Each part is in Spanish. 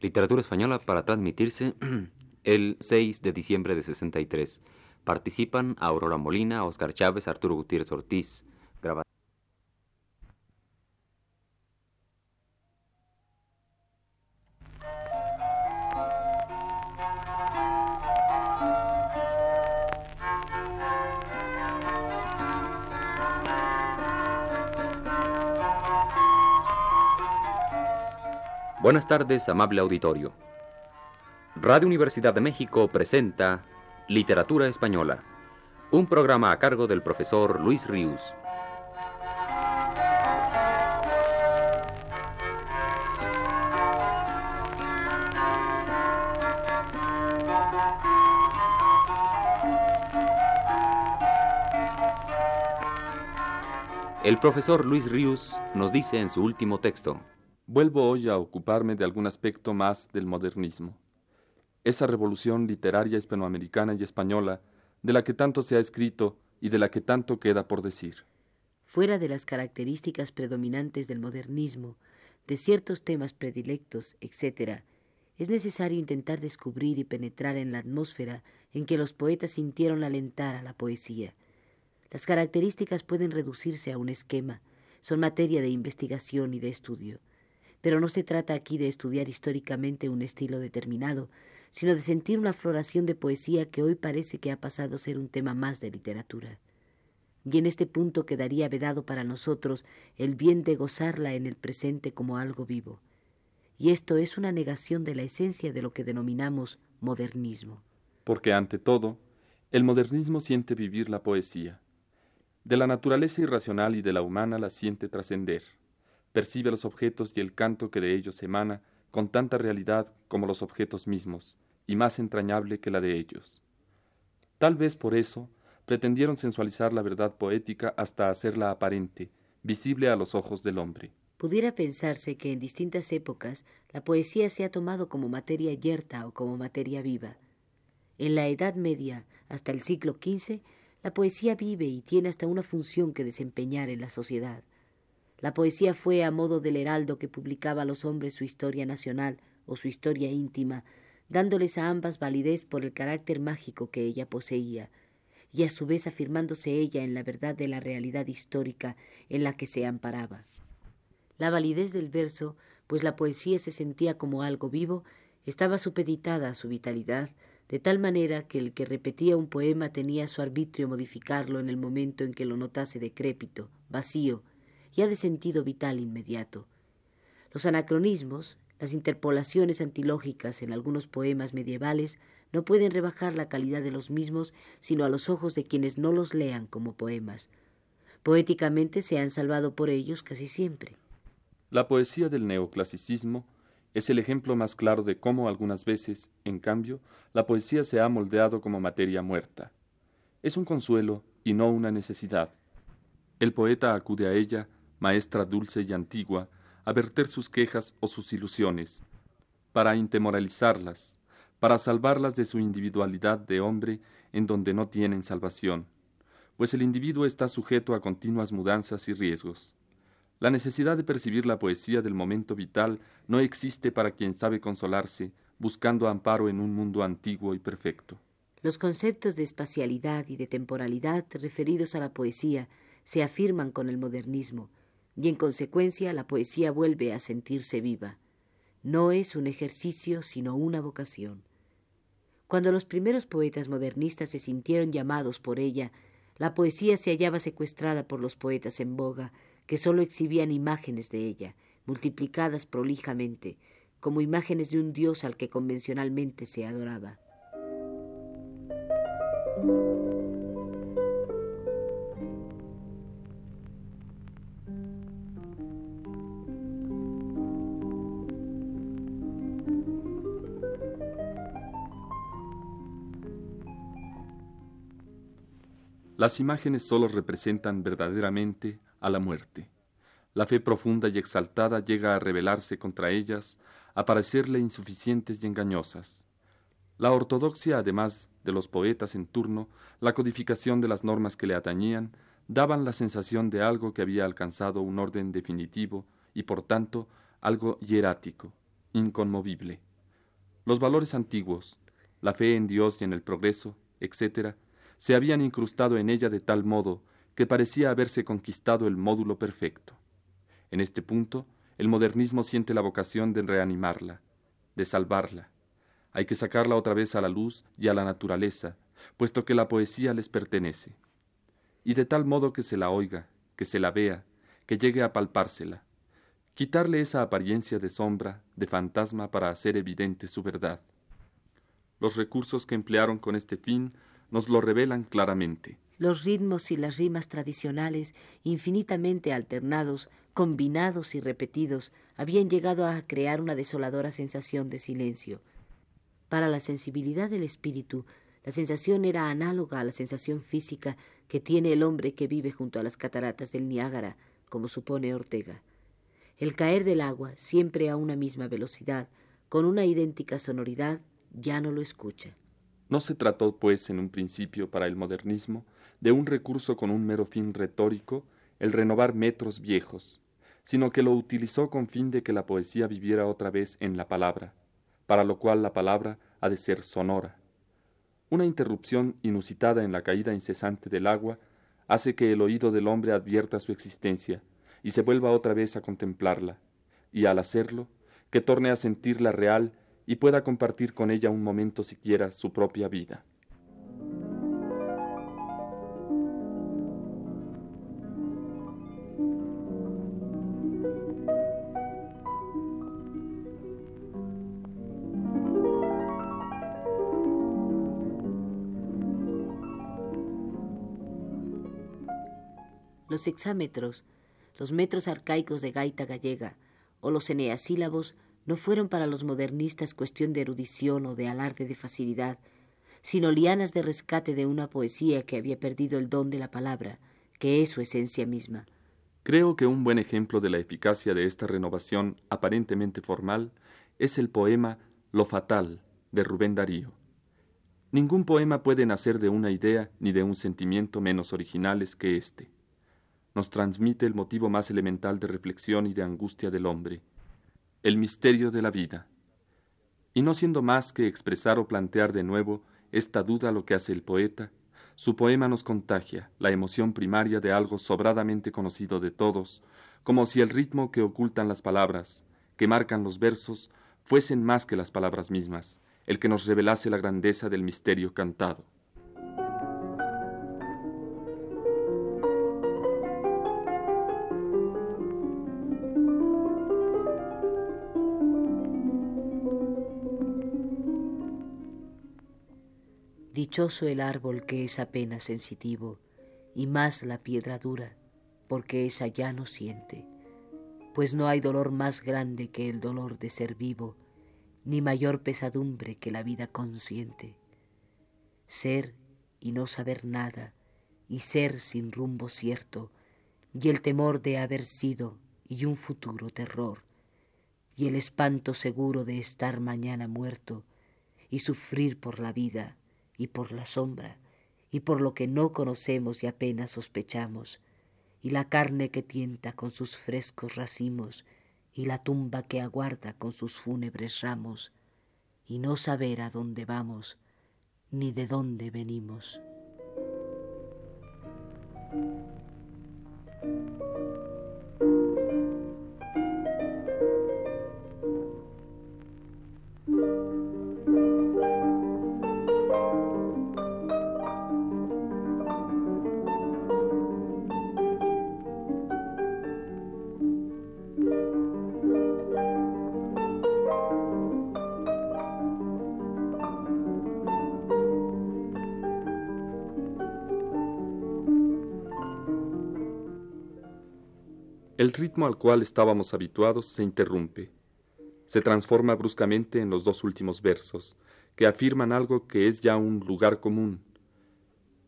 Literatura española para transmitirse el 6 de diciembre de 63. Participan Aurora Molina, Oscar Chávez, Arturo Gutiérrez Ortiz. Buenas tardes, amable auditorio. Radio Universidad de México presenta Literatura Española, un programa a cargo del profesor Luis Ríos. El profesor Luis Ríos nos dice en su último texto, Vuelvo hoy a ocuparme de algún aspecto más del modernismo. Esa revolución literaria hispanoamericana y española de la que tanto se ha escrito y de la que tanto queda por decir. Fuera de las características predominantes del modernismo, de ciertos temas predilectos, etc., es necesario intentar descubrir y penetrar en la atmósfera en que los poetas sintieron alentar a la poesía. Las características pueden reducirse a un esquema, son materia de investigación y de estudio. Pero no se trata aquí de estudiar históricamente un estilo determinado, sino de sentir una floración de poesía que hoy parece que ha pasado a ser un tema más de literatura. Y en este punto quedaría vedado para nosotros el bien de gozarla en el presente como algo vivo. Y esto es una negación de la esencia de lo que denominamos modernismo. Porque ante todo, el modernismo siente vivir la poesía. De la naturaleza irracional y de la humana la siente trascender percibe los objetos y el canto que de ellos emana con tanta realidad como los objetos mismos, y más entrañable que la de ellos. Tal vez por eso pretendieron sensualizar la verdad poética hasta hacerla aparente, visible a los ojos del hombre. Pudiera pensarse que en distintas épocas la poesía se ha tomado como materia yerta o como materia viva. En la Edad Media, hasta el siglo XV, la poesía vive y tiene hasta una función que desempeñar en la sociedad. La poesía fue a modo del heraldo que publicaba a los hombres su historia nacional o su historia íntima, dándoles a ambas validez por el carácter mágico que ella poseía, y a su vez afirmándose ella en la verdad de la realidad histórica en la que se amparaba. La validez del verso, pues la poesía se sentía como algo vivo, estaba supeditada a su vitalidad, de tal manera que el que repetía un poema tenía su arbitrio modificarlo en el momento en que lo notase decrépito, vacío, ya de sentido vital inmediato. Los anacronismos, las interpolaciones antilógicas en algunos poemas medievales no pueden rebajar la calidad de los mismos sino a los ojos de quienes no los lean como poemas. Poéticamente se han salvado por ellos casi siempre. La poesía del neoclasicismo es el ejemplo más claro de cómo algunas veces, en cambio, la poesía se ha moldeado como materia muerta. Es un consuelo y no una necesidad. El poeta acude a ella maestra dulce y antigua, a verter sus quejas o sus ilusiones, para intemoralizarlas, para salvarlas de su individualidad de hombre en donde no tienen salvación, pues el individuo está sujeto a continuas mudanzas y riesgos. La necesidad de percibir la poesía del momento vital no existe para quien sabe consolarse, buscando amparo en un mundo antiguo y perfecto. Los conceptos de espacialidad y de temporalidad referidos a la poesía se afirman con el modernismo, y en consecuencia la poesía vuelve a sentirse viva. No es un ejercicio, sino una vocación. Cuando los primeros poetas modernistas se sintieron llamados por ella, la poesía se hallaba secuestrada por los poetas en boga, que sólo exhibían imágenes de ella, multiplicadas prolijamente, como imágenes de un dios al que convencionalmente se adoraba. Las imágenes sólo representan verdaderamente a la muerte. La fe profunda y exaltada llega a rebelarse contra ellas, a parecerle insuficientes y engañosas. La ortodoxia, además de los poetas en turno, la codificación de las normas que le atañían, daban la sensación de algo que había alcanzado un orden definitivo y por tanto algo hierático, inconmovible. Los valores antiguos, la fe en Dios y en el progreso, etc., se habían incrustado en ella de tal modo que parecía haberse conquistado el módulo perfecto. En este punto, el modernismo siente la vocación de reanimarla, de salvarla. Hay que sacarla otra vez a la luz y a la naturaleza, puesto que la poesía les pertenece. Y de tal modo que se la oiga, que se la vea, que llegue a palpársela. Quitarle esa apariencia de sombra, de fantasma, para hacer evidente su verdad. Los recursos que emplearon con este fin nos lo revelan claramente. Los ritmos y las rimas tradicionales, infinitamente alternados, combinados y repetidos, habían llegado a crear una desoladora sensación de silencio. Para la sensibilidad del espíritu, la sensación era análoga a la sensación física que tiene el hombre que vive junto a las cataratas del Niágara, como supone Ortega. El caer del agua, siempre a una misma velocidad, con una idéntica sonoridad, ya no lo escucha. No se trató, pues, en un principio para el modernismo, de un recurso con un mero fin retórico, el renovar metros viejos, sino que lo utilizó con fin de que la poesía viviera otra vez en la palabra, para lo cual la palabra ha de ser sonora. Una interrupción inusitada en la caída incesante del agua hace que el oído del hombre advierta su existencia y se vuelva otra vez a contemplarla, y al hacerlo, que torne a sentirla real y pueda compartir con ella un momento siquiera su propia vida. Los hexámetros, los metros arcaicos de gaita gallega o los eneasílabos no fueron para los modernistas cuestión de erudición o de alarde de facilidad, sino lianas de rescate de una poesía que había perdido el don de la palabra, que es su esencia misma. Creo que un buen ejemplo de la eficacia de esta renovación aparentemente formal es el poema Lo Fatal de Rubén Darío. Ningún poema puede nacer de una idea ni de un sentimiento menos originales que éste. Nos transmite el motivo más elemental de reflexión y de angustia del hombre, el misterio de la vida. Y no siendo más que expresar o plantear de nuevo esta duda lo que hace el poeta, su poema nos contagia la emoción primaria de algo sobradamente conocido de todos, como si el ritmo que ocultan las palabras, que marcan los versos, fuesen más que las palabras mismas, el que nos revelase la grandeza del misterio cantado. Dichoso el árbol que es apenas sensitivo, y más la piedra dura, porque esa ya no siente, pues no hay dolor más grande que el dolor de ser vivo, ni mayor pesadumbre que la vida consciente. Ser y no saber nada, y ser sin rumbo cierto, y el temor de haber sido, y un futuro terror, y el espanto seguro de estar mañana muerto, y sufrir por la vida, y por la sombra, y por lo que no conocemos y apenas sospechamos, y la carne que tienta con sus frescos racimos, y la tumba que aguarda con sus fúnebres ramos, y no saber a dónde vamos, ni de dónde venimos. El ritmo al cual estábamos habituados se interrumpe. Se transforma bruscamente en los dos últimos versos, que afirman algo que es ya un lugar común.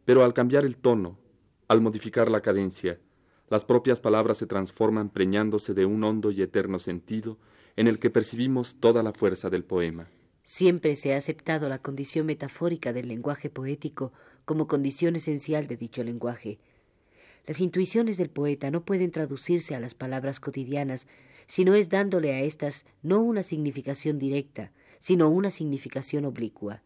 Pero al cambiar el tono, al modificar la cadencia, las propias palabras se transforman preñándose de un hondo y eterno sentido en el que percibimos toda la fuerza del poema. Siempre se ha aceptado la condición metafórica del lenguaje poético como condición esencial de dicho lenguaje, las intuiciones del poeta no pueden traducirse a las palabras cotidianas, sino es dándole a éstas no una significación directa, sino una significación oblicua.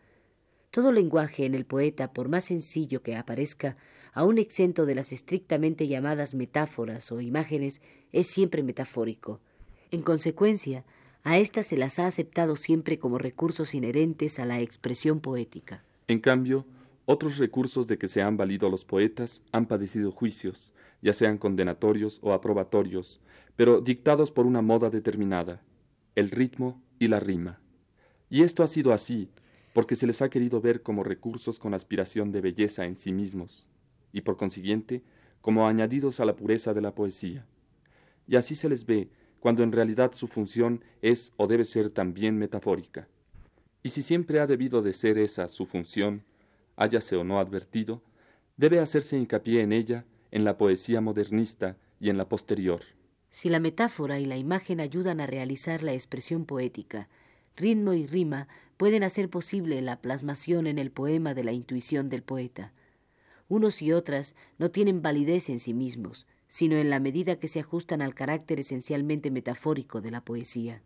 Todo lenguaje en el poeta, por más sencillo que aparezca, aun exento de las estrictamente llamadas metáforas o imágenes, es siempre metafórico. En consecuencia, a éstas se las ha aceptado siempre como recursos inherentes a la expresión poética. En cambio, otros recursos de que se han valido los poetas han padecido juicios, ya sean condenatorios o aprobatorios, pero dictados por una moda determinada, el ritmo y la rima. Y esto ha sido así, porque se les ha querido ver como recursos con aspiración de belleza en sí mismos, y por consiguiente como añadidos a la pureza de la poesía. Y así se les ve cuando en realidad su función es o debe ser también metafórica. Y si siempre ha debido de ser esa su función, háyase o no advertido, debe hacerse hincapié en ella, en la poesía modernista y en la posterior. Si la metáfora y la imagen ayudan a realizar la expresión poética, ritmo y rima pueden hacer posible la plasmación en el poema de la intuición del poeta. Unos y otras no tienen validez en sí mismos, sino en la medida que se ajustan al carácter esencialmente metafórico de la poesía.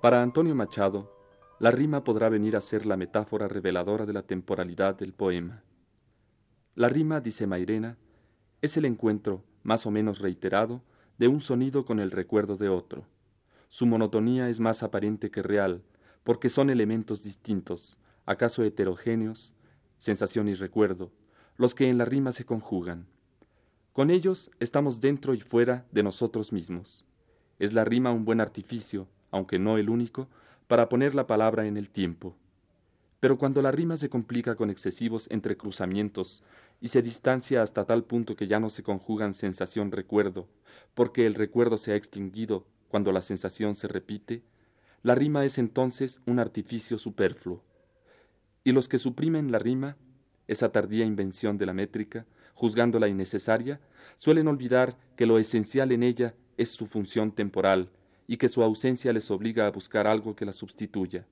Para Antonio Machado, la rima podrá venir a ser la metáfora reveladora de la temporalidad del poema. La rima, dice Mairena, es el encuentro, más o menos reiterado, de un sonido con el recuerdo de otro. Su monotonía es más aparente que real, porque son elementos distintos, acaso heterogéneos, sensación y recuerdo, los que en la rima se conjugan. Con ellos estamos dentro y fuera de nosotros mismos. Es la rima un buen artificio, aunque no el único, para poner la palabra en el tiempo. Pero cuando la rima se complica con excesivos entrecruzamientos y se distancia hasta tal punto que ya no se conjugan sensación-recuerdo, porque el recuerdo se ha extinguido cuando la sensación se repite, la rima es entonces un artificio superfluo. Y los que suprimen la rima, esa tardía invención de la métrica, juzgándola innecesaria, suelen olvidar que lo esencial en ella es su función temporal, y que su ausencia les obliga a buscar algo que la sustituya,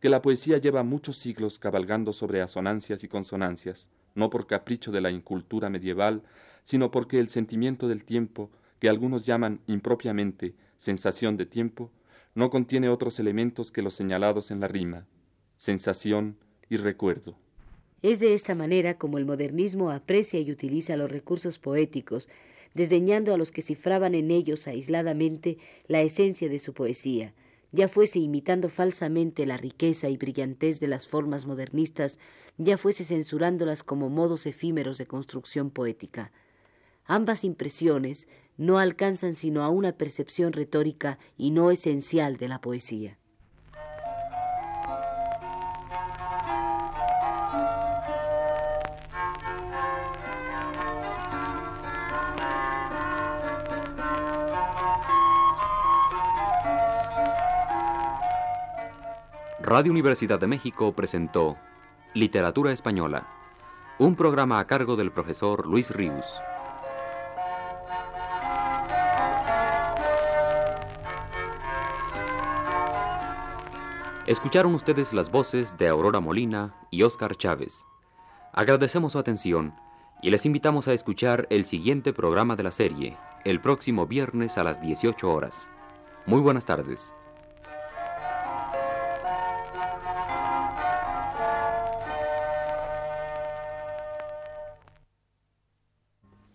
que la poesía lleva muchos siglos cabalgando sobre asonancias y consonancias, no por capricho de la incultura medieval, sino porque el sentimiento del tiempo, que algunos llaman impropiamente sensación de tiempo, no contiene otros elementos que los señalados en la rima, sensación y recuerdo. Es de esta manera como el modernismo aprecia y utiliza los recursos poéticos desdeñando a los que cifraban en ellos aisladamente la esencia de su poesía, ya fuese imitando falsamente la riqueza y brillantez de las formas modernistas, ya fuese censurándolas como modos efímeros de construcción poética. Ambas impresiones no alcanzan sino a una percepción retórica y no esencial de la poesía. Radio Universidad de México presentó Literatura Española, un programa a cargo del profesor Luis Ríos. Escucharon ustedes las voces de Aurora Molina y Óscar Chávez. Agradecemos su atención y les invitamos a escuchar el siguiente programa de la serie, el próximo viernes a las 18 horas. Muy buenas tardes.